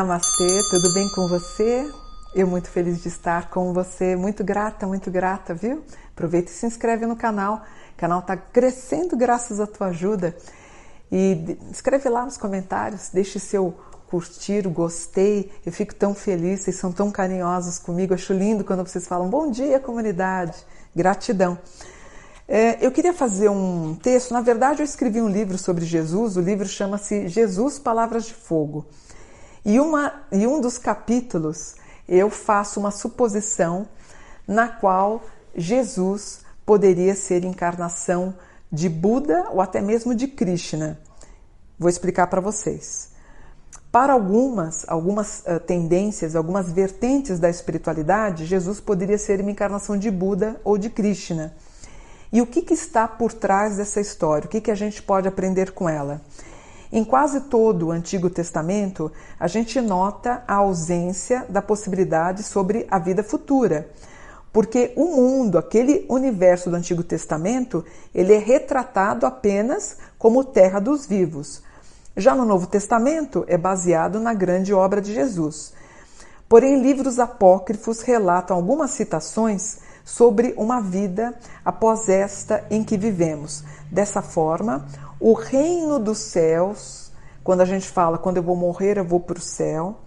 Namastê, tudo bem com você? Eu muito feliz de estar com você, muito grata, muito grata, viu? Aproveita e se inscreve no canal. O canal está crescendo graças à tua ajuda. E escreve lá nos comentários, deixe seu curtir, gostei. Eu fico tão feliz, vocês são tão carinhosos comigo. Acho lindo quando vocês falam bom dia, comunidade. Gratidão. É, eu queria fazer um texto, na verdade, eu escrevi um livro sobre Jesus, o livro chama-se Jesus Palavras de Fogo. E, uma, e um dos capítulos eu faço uma suposição na qual Jesus poderia ser encarnação de Buda ou até mesmo de Krishna. Vou explicar para vocês. Para algumas, algumas uh, tendências, algumas vertentes da espiritualidade, Jesus poderia ser uma encarnação de Buda ou de Krishna. E o que, que está por trás dessa história? O que, que a gente pode aprender com ela? Em quase todo o Antigo Testamento, a gente nota a ausência da possibilidade sobre a vida futura, porque o mundo, aquele universo do Antigo Testamento, ele é retratado apenas como terra dos vivos. Já no Novo Testamento, é baseado na grande obra de Jesus. Porém, livros apócrifos relatam algumas citações sobre uma vida após esta em que vivemos. Dessa forma, o reino dos céus, quando a gente fala quando eu vou morrer, eu vou para o céu,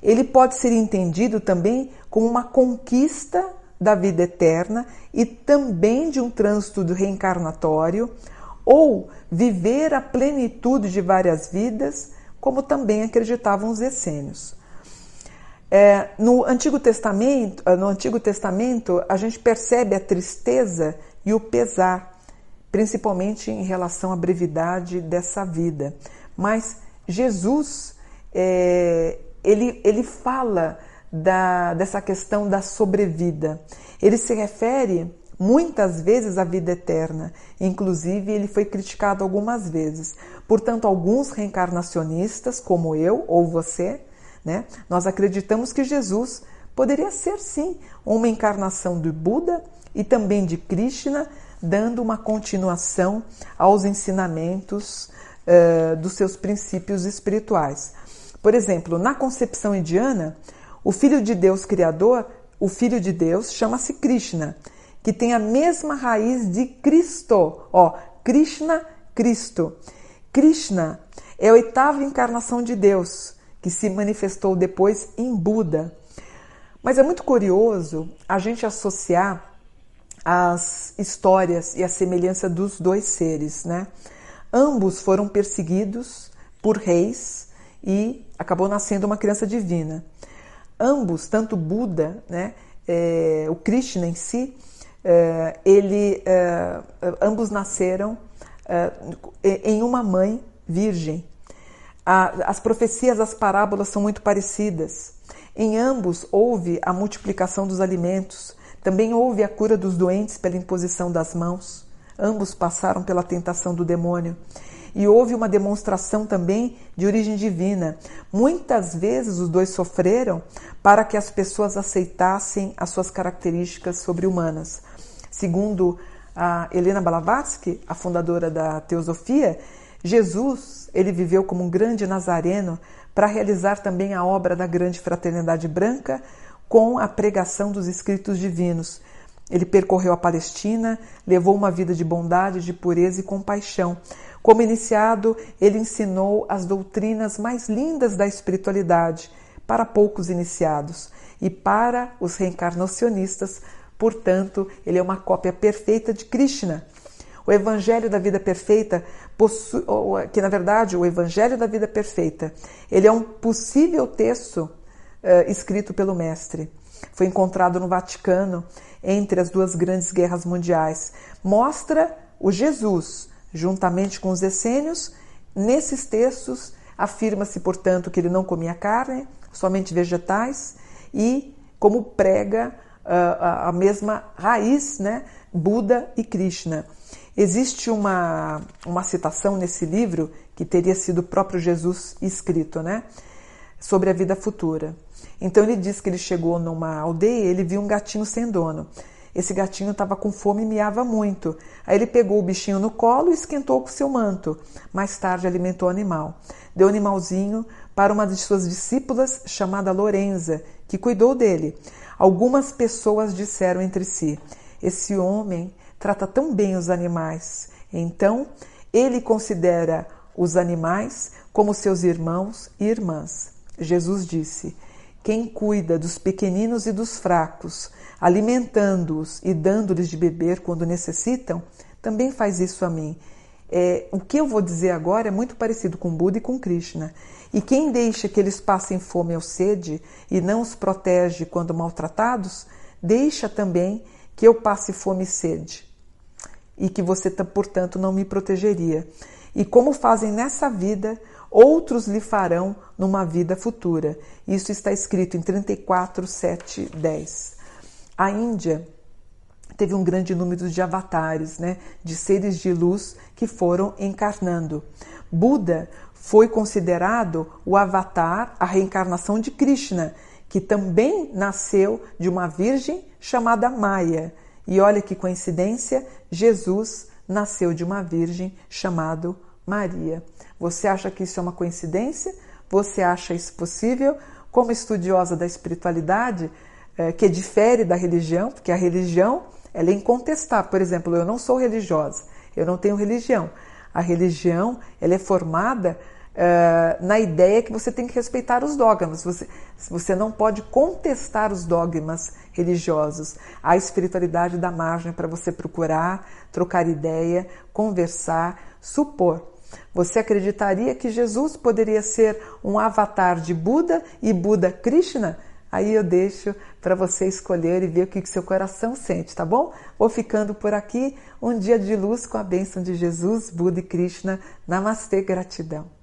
ele pode ser entendido também como uma conquista da vida eterna e também de um trânsito do reencarnatório, ou viver a plenitude de várias vidas, como também acreditavam os essênios. É, no Antigo Testamento, no Antigo Testamento, a gente percebe a tristeza e o pesar principalmente em relação à brevidade dessa vida. Mas Jesus, é, ele, ele fala da, dessa questão da sobrevida. Ele se refere muitas vezes à vida eterna. Inclusive, ele foi criticado algumas vezes. Portanto, alguns reencarnacionistas, como eu ou você, né, nós acreditamos que Jesus poderia ser sim uma encarnação do Buda e também de Krishna, dando uma continuação aos ensinamentos uh, dos seus princípios espirituais. Por exemplo, na concepção indiana, o Filho de Deus Criador, o Filho de Deus, chama-se Krishna, que tem a mesma raiz de Cristo. Ó, Krishna, Cristo. Krishna é a oitava encarnação de Deus, que se manifestou depois em Buda. Mas é muito curioso a gente associar as histórias e a semelhança dos dois seres, né? Ambos foram perseguidos por reis e acabou nascendo uma criança divina. Ambos, tanto Buda, né, é, o Krishna em si, é, ele, é, ambos nasceram é, em uma mãe virgem. A, as profecias, as parábolas são muito parecidas. Em ambos houve a multiplicação dos alimentos, também houve a cura dos doentes pela imposição das mãos. Ambos passaram pela tentação do demônio. E houve uma demonstração também de origem divina. Muitas vezes os dois sofreram para que as pessoas aceitassem as suas características sobre-humanas. Segundo a Helena Blavatsky, a fundadora da Teosofia, Jesus, ele viveu como um grande nazareno para realizar também a obra da grande fraternidade branca, com a pregação dos escritos divinos. Ele percorreu a Palestina, levou uma vida de bondade, de pureza e compaixão. Como iniciado, ele ensinou as doutrinas mais lindas da espiritualidade para poucos iniciados e para os reencarnacionistas. Portanto, ele é uma cópia perfeita de Krishna. O Evangelho da Vida Perfeita, que na verdade o Evangelho da Vida Perfeita, ele é um possível texto uh, escrito pelo mestre. Foi encontrado no Vaticano entre as duas grandes guerras mundiais. Mostra o Jesus, juntamente com os essênios. Nesses textos, afirma-se, portanto, que ele não comia carne, somente vegetais, e como prega uh, a mesma raiz, né, Buda e Krishna. Existe uma, uma citação nesse livro que teria sido o próprio Jesus escrito, né? sobre a vida futura. Então ele diz que ele chegou numa aldeia, ele viu um gatinho sem dono. Esse gatinho estava com fome e miava muito. Aí ele pegou o bichinho no colo e esquentou com seu manto. Mais tarde alimentou o animal. Deu o animalzinho para uma de suas discípulas chamada Lorenza, que cuidou dele. Algumas pessoas disseram entre si: Esse homem trata tão bem os animais. Então, ele considera os animais como seus irmãos e irmãs. Jesus disse: Quem cuida dos pequeninos e dos fracos, alimentando-os e dando-lhes de beber quando necessitam, também faz isso a mim. É, o que eu vou dizer agora é muito parecido com Buda e com Krishna. E quem deixa que eles passem fome ou sede e não os protege quando maltratados, deixa também que eu passe fome e sede. E que você, portanto, não me protegeria. E como fazem nessa vida, outros lhe farão numa vida futura. Isso está escrito em 34, 7, 10. A Índia teve um grande número de avatares, né, de seres de luz que foram encarnando. Buda foi considerado o avatar, a reencarnação de Krishna, que também nasceu de uma virgem chamada Maya. E olha que coincidência, Jesus nasceu de uma virgem chamada Maria. Você acha que isso é uma coincidência? Você acha isso possível? Como estudiosa da espiritualidade, é, que difere da religião, porque a religião ela é incontestável. Por exemplo, eu não sou religiosa, eu não tenho religião. A religião ela é formada uh, na ideia que você tem que respeitar os dogmas. Você, você não pode contestar os dogmas religiosos. A espiritualidade dá margem para você procurar, trocar ideia, conversar, supor. Você acreditaria que Jesus poderia ser um avatar de Buda e Buda Krishna? Aí eu deixo para você escolher e ver o que, que seu coração sente, tá bom? Vou ficando por aqui. Um dia de luz com a bênção de Jesus, Buda e Krishna. Namastê, gratidão.